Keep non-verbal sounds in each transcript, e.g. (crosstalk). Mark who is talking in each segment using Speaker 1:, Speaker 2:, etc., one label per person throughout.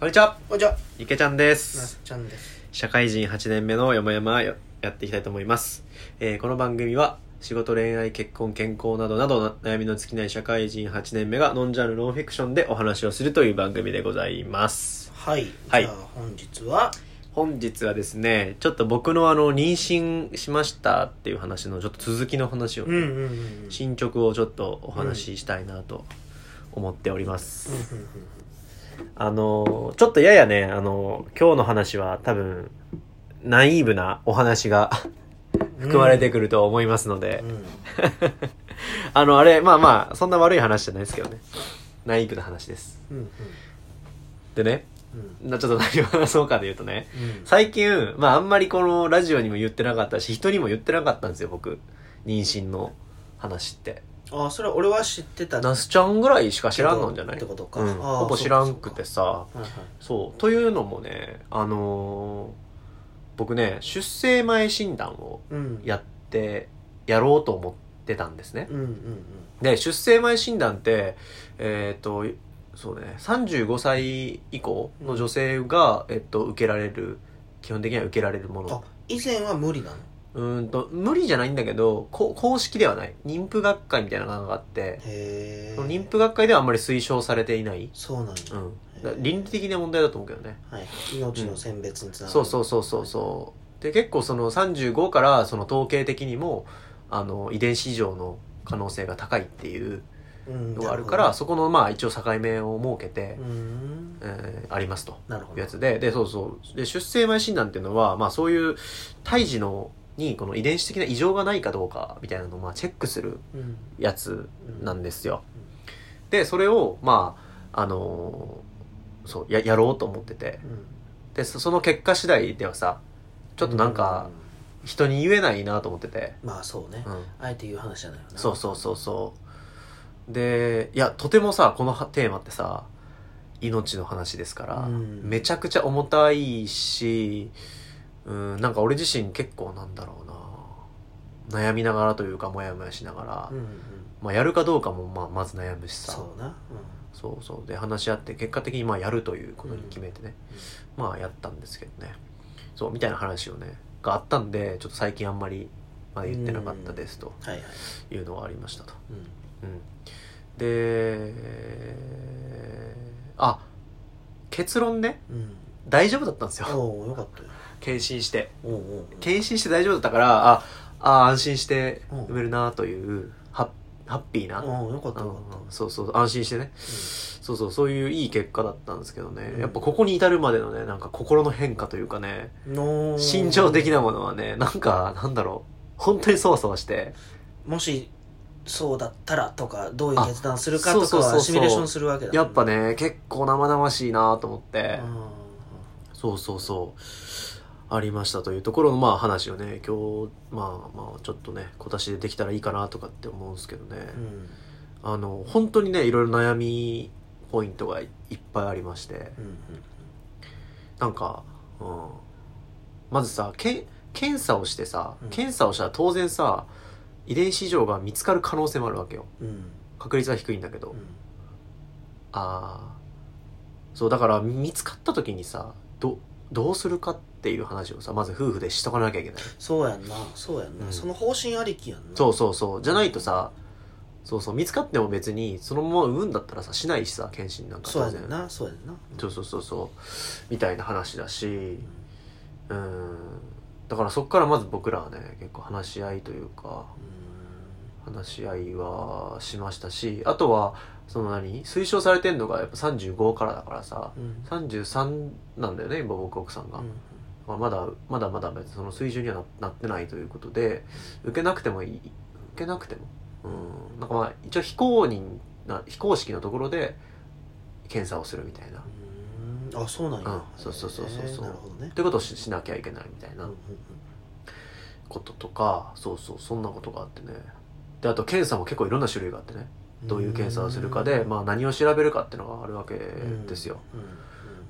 Speaker 1: こんにちは。
Speaker 2: こんにちは。
Speaker 1: 池ちゃんで
Speaker 2: な
Speaker 1: す
Speaker 2: すちゃんです。
Speaker 1: 社会人8年目のよもやっていきたいと思います、えーこの番組は仕事恋愛結婚健康などなどの悩みの尽きない社会人8年目がノンジャンルノンフィクションでお話をするという番組でございます。
Speaker 2: はい、
Speaker 1: はい。
Speaker 2: じゃあ本日は？
Speaker 1: 本日はですねちょっと僕のあの妊娠しましたっていう話のちょっと続きの話をね、
Speaker 2: うんうんうんうん。
Speaker 1: 進捗をちょっとお話ししたいなと思っております、
Speaker 2: うん
Speaker 1: あのちょっとややねあの今日の話は多分ナイーブなお話が
Speaker 2: うん。
Speaker 1: 含まれてくると思いますので、
Speaker 2: うん。(laughs)
Speaker 1: あのあれまあまあそんな悪い話じゃないですけどね。ナイーブな話です。
Speaker 2: うんうん。
Speaker 1: でね
Speaker 2: うん。
Speaker 1: なちょっと何を話そうかで言うとね
Speaker 2: うん。
Speaker 1: 最近まああんまりこのラジオにも言ってなかったし人にも言ってなかったんですよ僕。妊娠の話って
Speaker 2: あそれは俺は知ってた。
Speaker 1: ナスちゃんぐらいしか知らんのんじゃない？
Speaker 2: ってことか。
Speaker 1: うん、
Speaker 2: あー
Speaker 1: ほぼ知らんくてさ。
Speaker 2: はいはい。
Speaker 1: そう。というのもねあのー僕ね出生前診断を
Speaker 2: うん。
Speaker 1: やってやろうと思ってたんですね。
Speaker 2: うんうん
Speaker 1: で出生前診断ってえっ、とそうね35歳以降の女性が、えっと、受けられる基本的には受けられるも
Speaker 2: うんあ
Speaker 1: の
Speaker 2: 以前は無理なの？
Speaker 1: うーんと無理じゃないんだけどこ公式ではない。妊婦学会みたいなのがあってその妊婦学会ではあんまり推奨されていない、
Speaker 2: そうなんや、
Speaker 1: うん、倫理的な問題だと思うけどね。
Speaker 2: はい。命の選別につながる、
Speaker 1: そうそうそうそうそう。で結構その35からその統計的にもあの遺伝子異常の可能性が高いっていう
Speaker 2: うん。
Speaker 1: のがあるから、そこのまあ一応境目を設けて、
Speaker 2: うん。
Speaker 1: えーありますと。
Speaker 2: なるほど。
Speaker 1: いうやつで。でそうそう。で出生前診断っていうのは、まあ、そういう胎児のにこの遺伝子的な異常がないかどうかみたいなのをまあチェックする
Speaker 2: うん。
Speaker 1: やつなんですよ、でそれをまああのーそうややろうと思ってて。
Speaker 2: うん。
Speaker 1: でそその結果次第ではさちょっとなんか人に言えないなと思ってて、
Speaker 2: うんまあそうね、
Speaker 1: うん、
Speaker 2: あえて言う話じゃないよな。
Speaker 1: そうそうそうそう。でいやとてもさこのはテーマってさ命の話ですから、
Speaker 2: うん。
Speaker 1: めちゃくちゃ重たいしうんなんか俺自身結構なんだろうな。悩みながらというかモヤモヤしながら、
Speaker 2: うんうん
Speaker 1: まあ、やるかどうかもまあまず悩むしさ。
Speaker 2: そうな、
Speaker 1: そうそう。で話し合って結果的にまあやるということに決めてね、まあやったんですけどね。そうみたいな話をねがあったんでちょっと最近あんまりまだ言ってなかったですと
Speaker 2: はいはい、
Speaker 1: いうのはありましたと。
Speaker 2: うん。
Speaker 1: うん、であ結論ね。
Speaker 2: うん、
Speaker 1: 大丈夫だったんですよ。
Speaker 2: おおよかったよ
Speaker 1: 検診して。
Speaker 2: おうおうおう。
Speaker 1: 検診して大丈夫だったからああ安心して
Speaker 2: うん。
Speaker 1: 産めるなというハッハッピーな、
Speaker 2: よかった
Speaker 1: うん
Speaker 2: よかった、
Speaker 1: そうそう安心してね。そうそうそういういい結果だったんですけどね、
Speaker 2: うん。
Speaker 1: やっぱここに至るまでのねなんか心の変化というかね
Speaker 2: の
Speaker 1: 心情的なものはねなんかなんだろう。本当にそわそわして。
Speaker 2: もしそうだったらとかどういう決断するかとかシミュレーションするわけだ。
Speaker 1: やっぱね結構生々しいなと思って、
Speaker 2: うん。
Speaker 1: そうそうそうありましたというところのまあ話をね今日まあまあちょっとね小出しでできたらいいかなとかって思うんですけどね、
Speaker 2: うん。
Speaker 1: あの本当にねいろいろ悩みポイントがいっぱいありまして。
Speaker 2: うん
Speaker 1: なんか、うん、まずさけ検査をしてさ
Speaker 2: うん。
Speaker 1: 検査をしたら当然さ遺伝子異常が見つかる可能性もあるわけよ。
Speaker 2: うん。うん
Speaker 1: 確率は低いんだけど、
Speaker 2: うん。
Speaker 1: ああそうだから見つかった時にさどどうするかっていう話をさまず夫婦でしとかなきゃいけない。
Speaker 2: そうやんな。そうやんな、
Speaker 1: うん。
Speaker 2: その方針ありきやんな。
Speaker 1: そうそうそう。じゃないとさそうそう見つかっても別にそのまま産むんだったらさしないしさ検診なんか
Speaker 2: そうやねんな。そうやねんな。
Speaker 1: そうそうそうそう。みたいな話だし。うん。だからそっからまず僕らはね結構話し合いというか話し合いはしましたしあとはその何推奨されてんのがやっぱ35からだからさ
Speaker 2: うん。うん
Speaker 1: 33なんだよね今僕奥さんが、
Speaker 2: うん。
Speaker 1: まあ、まだまだまだ別にその水準にはななってないということで受けなくてもいい受けなくても。うん。なんかまあ一応非公認な非公式のところで検査をするみたいな、
Speaker 2: うん。あそうなんや、
Speaker 1: うん。そうそうそうそうそう。
Speaker 2: へー。ね。
Speaker 1: ってことをししなきゃいけないみたいなこととかそうそうそんなことがあってねであと検査も結構いろんな種類があってね。
Speaker 2: うん
Speaker 1: どういう検査をするかで、まあ、何を調べるかっていうのがあるわけですよ、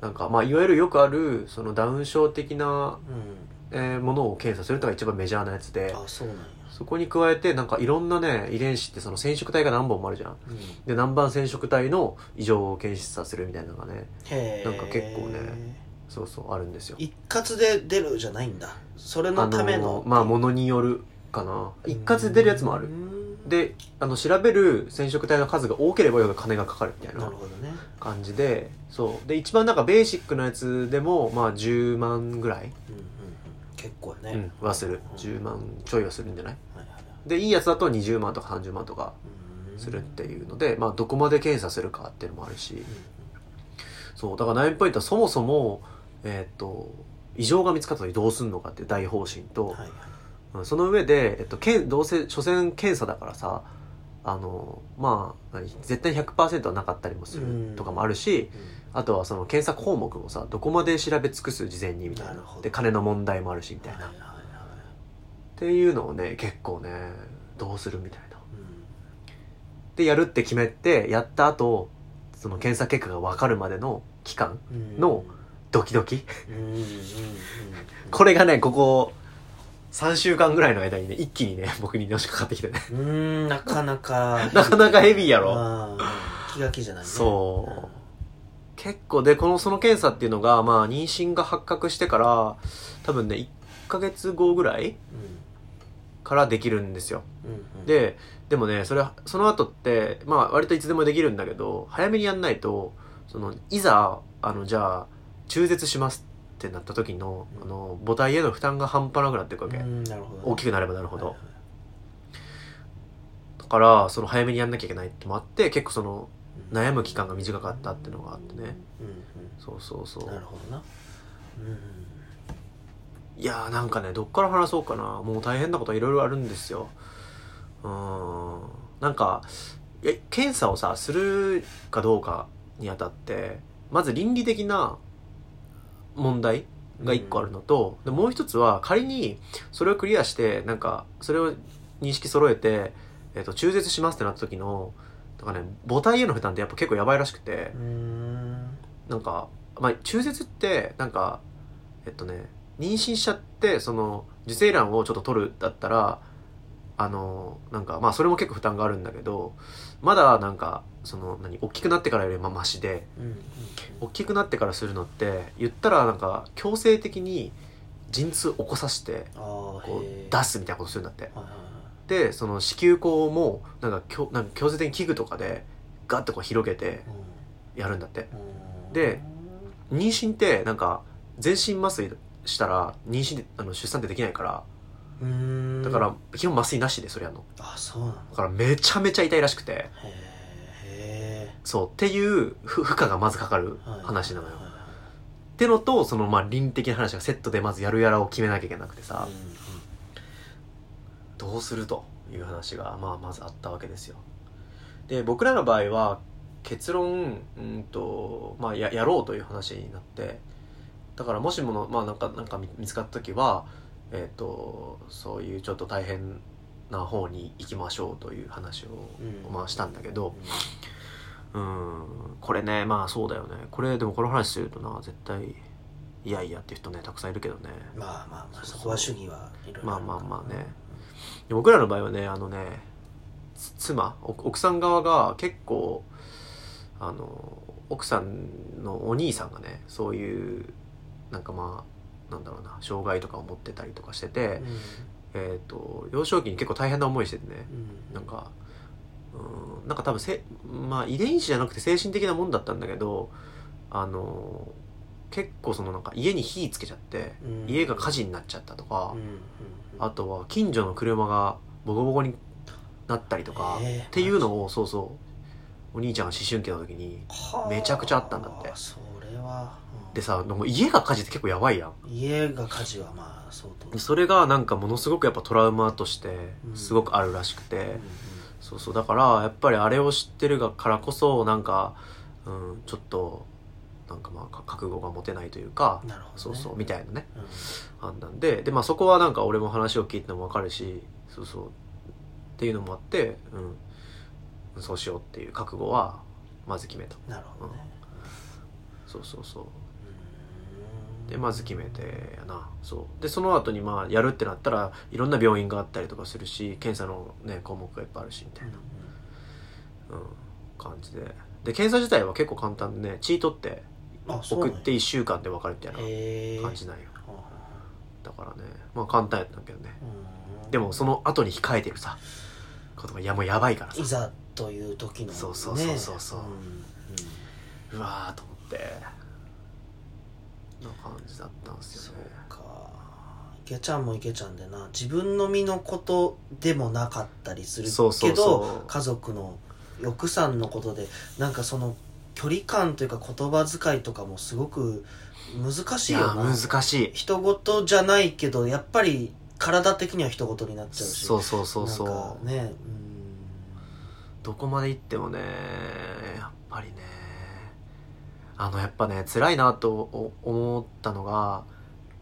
Speaker 1: なんかまあいわゆるよくあるそのダウン症的な、
Speaker 2: うん。
Speaker 1: えーものを検査するのが一番メジャーなやつで。
Speaker 2: あそうなんや。
Speaker 1: そこに加えてなんかいろんなね遺伝子ってその染色体が何本もあるじゃん。
Speaker 2: うん。
Speaker 1: で何番染色体の異常を検出させるみたいなのがねなんか結構ねそうそうあるんですよ。
Speaker 2: 一括で出るじゃないんだ。それのための
Speaker 1: あまあものによるかな。一括で出るやつもある。
Speaker 2: うん
Speaker 1: であの調べる染色体の数が多ければよほど金がかかるみたいな
Speaker 2: なるほどね。
Speaker 1: 感じでそう。で一番なんかベーシックなやつでもまあ10万ぐらい、
Speaker 2: うんうんうん。結構ね。
Speaker 1: うん、はする。
Speaker 2: うん。
Speaker 1: 10万ちょいはするんじゃない
Speaker 2: はいはいはい。
Speaker 1: でいいやつだと20万とか30万とか
Speaker 2: うん。
Speaker 1: するっていうので、まあどこまで検査するかっていうのもあるし。そう。だからナインポイントはそもそもえーっと異常が見つかった時どうすんのかっていう大方針と、
Speaker 2: はいはい
Speaker 1: うんその上で、えっと、けんどうせ所詮検査だからさあのまあ何絶対100%はなかったりもす
Speaker 2: うん。
Speaker 1: るとかもあるし、あとはその検査項目もさどこまで調べ尽くす事前にみたいな。で金の問題もあるしみたいな、っていうのをね結構ねどうするみたいな。
Speaker 2: う
Speaker 1: でやるって決めてやった後その検査結果が分かるまでの期間
Speaker 2: ん。
Speaker 1: のドキドキ。(laughs) これがねここ3週間ぐらいの間にね一気にね (laughs) 僕にのしかかってきてね。
Speaker 2: うーんなかなか。(laughs)
Speaker 1: なかなかヘビーやろ。
Speaker 2: 気が気じゃないね。
Speaker 1: そう。結構でこのその検査っていうのがまあ妊娠が発覚してから多分ね1ヶ月後ぐらいからできるんですよ。
Speaker 2: うんうん。
Speaker 1: ででもねそれその後ってまあ割といつでもできるんだけど早めにやんないとそのいざあのじゃあ中絶しますってなった時のあの母体への負担が半端なくなっていくわけ、
Speaker 2: うんなるほどね。
Speaker 1: 大きくなればなるほど、
Speaker 2: はいはい
Speaker 1: だからその早めにやんなきゃいけないってのもあって結構その
Speaker 2: うん。
Speaker 1: 悩む期間が短かったっていうのがあってね。
Speaker 2: うん
Speaker 1: そうそうそう。
Speaker 2: うんなるほどな。うん
Speaker 1: いやーなんかねどっから話そうかな。もう大変なこといろいろあるんですよ。うーん。なんかえ検査をさするかどうかにあたってまず倫理的な問題が一個あるのと、でもう一つは仮にそれをクリアしてなんかそれを認識揃えて、えっと中絶しますってなった時のなんかね母体への負担ってやっぱ結構やばいらしくて、なんか、まあ、中絶ってなんかえっとね妊娠しちゃってその受精卵をちょっと取るだったらあのなんかまあそれも結構負担があるんだけどまだなんかその何大きくなってからよりまあマシで大きくなってからするのって言ったらなんか強制的に陣痛起こさせてこ
Speaker 2: へ
Speaker 1: う
Speaker 2: ー。
Speaker 1: 出すみたいなことするんだって。でその子宮口もなんか強なんか強制的に器具とかでガッとこう広げてやるんだって。
Speaker 2: うん。
Speaker 1: で妊娠ってなんか全身麻酔したら妊娠であの出産ってできないからだから基本麻酔なしでそれやるの。
Speaker 2: あそうなの
Speaker 1: だ。からめちゃめちゃ痛いらしくて。
Speaker 2: へえ
Speaker 1: そうっていう負負荷がまずかかる話なのよ。ってのとそのまあ倫理的な話がセットでまずやるやらを決めなきゃいけなくてさ。どうするという話がまあまずあったわけですよ。で僕らの場合は結論うんと、まあ、ややろうという話になってだからもしもの、まあ、なんかなんか見見つかった時は、えー、とそういうちょっと大変な方に行きましょうという話を、
Speaker 2: うん。
Speaker 1: まあ、したんだけど。うんこれねまあそうだよね。これでもこの話するとな絶対いやいやっていう人ねたくさんいるけどね。
Speaker 2: まあまあまあそこは主義はいろいろ
Speaker 1: まあまあまあね。で僕らの場合はねあのねつ妻お奥さん側が結構あの奥さんのお兄さんがねそういうなんかまあなんだろうな障害とかを持ってたりとかしてて、えー、と幼少期に結構大変な思いしててね。なんかうんなんか多分せ、まあ、遺伝子じゃなくて精神的なもんだったんだけどあの結構そのなんか家に火つけちゃって、家が火事になっちゃったとか、あとは近所の車がボコボコになったりとか、
Speaker 2: へー
Speaker 1: っていうのをそうそうお兄ちゃんが思春期の時にめちゃくちゃあったんだって。
Speaker 2: それはうん。
Speaker 1: でさでも家が火事って結構やばいやん。
Speaker 2: 家が火事はまあ相当。
Speaker 1: でそれがなんかものすごくやっぱトラウマとして
Speaker 2: うん。
Speaker 1: すごくあるらしくて、
Speaker 2: うんうん
Speaker 1: そうそう。だからやっぱりあれを知ってるがからこそなんか、うん、ちょっとなんかまあか覚悟が持てないというか、
Speaker 2: なるほどね。
Speaker 1: そうそうみたいなね。
Speaker 2: うん。
Speaker 1: 判断ででまあそこはなんか俺も話を聞いても分かるしそうそう。っていうのもあって、うん、そうしようっていう覚悟はまず決めた。
Speaker 2: なるほどね。
Speaker 1: そうそうそう
Speaker 2: う
Speaker 1: でまず決めてやな。そう。でその後にまあやるってなったらいろんな病院があったりとかするし検査のね項目がいっぱいあるしみたいな、うん、感じで。で検査自体は結構簡単でねチートって送って1週間で分かるみたいな感じなんよ。
Speaker 2: は
Speaker 1: だからねまあ簡単やったけどね。でもその後に控えてるさことがいやもうやばいからさ。
Speaker 2: いざという時のね。
Speaker 1: そうそうそうそうそうん
Speaker 2: うん。
Speaker 1: うわーと思ってな感じだったんです
Speaker 2: そ
Speaker 1: よね。
Speaker 2: うか。池ちゃんも池ちゃんでな。自分の身のことでもなかったりするけど
Speaker 1: そうそうそう。
Speaker 2: 家族の奥さんのことでなんかその距離感というか言葉遣いとかもすごく難し
Speaker 1: い
Speaker 2: よな。
Speaker 1: 難しい。
Speaker 2: 人事じゃないけどやっぱり体的には人事になっちゃうし。
Speaker 1: そうそうそうそ
Speaker 2: なんか
Speaker 1: う
Speaker 2: ね
Speaker 1: どこまで行ってもねやっぱりねあのやっぱね辛いなとお思ったのが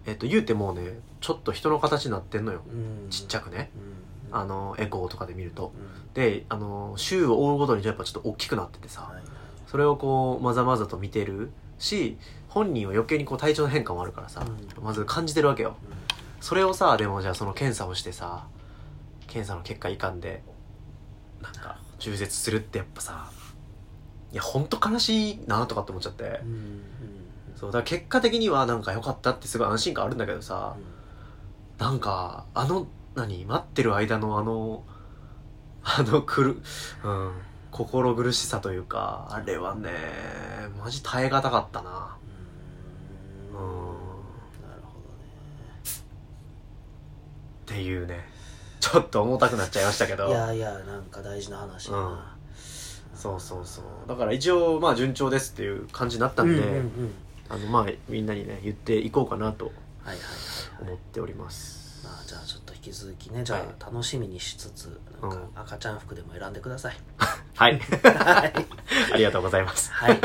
Speaker 1: えっと言うてもうねちょっと人の形になってんのよ。ちっちゃくね。
Speaker 2: うん。
Speaker 1: あのエコーとかで見ると。
Speaker 2: うん。
Speaker 1: であの週を追うごとにやっぱちょっと大きくなっててさ。それをこうまざまざと見てるし本人は余計にこう体調の変化もあるからさ、
Speaker 2: うん。
Speaker 1: まず感じてるわけよ。
Speaker 2: うん。
Speaker 1: それをさでもじゃあその検査をしてさ検査の結果いかんでなんか中絶するってやっぱさいやほんと悲しいなとかって思っちゃって。
Speaker 2: うんうん
Speaker 1: そうだから結果的にはなんか良かったってすごい安心感あるんだけどさなんかあの何待ってる間のあのあのくるうん心苦しさというかあれはねマジ耐え難かったな。
Speaker 2: うん。
Speaker 1: うん。
Speaker 2: なるほどね。
Speaker 1: っていうね。ちょっと重たくなっちゃいましたけど。
Speaker 2: いやいやなんか大事な話だな、
Speaker 1: そうそうそう。だから一応まあ順調ですっていう感じになったんで、
Speaker 2: うんうんうん。
Speaker 1: あのまあみんなにね言っていこうかなと
Speaker 2: はいはいはい。はい
Speaker 1: 思っております。
Speaker 2: まあじゃあちょっと引き続きねじゃ
Speaker 1: はい
Speaker 2: あ楽しみにしつつなんか赤ちゃん服でも選んでください。(laughs)
Speaker 1: はい。(laughs)
Speaker 2: はい。(laughs)
Speaker 1: ありがとうございます。
Speaker 2: はい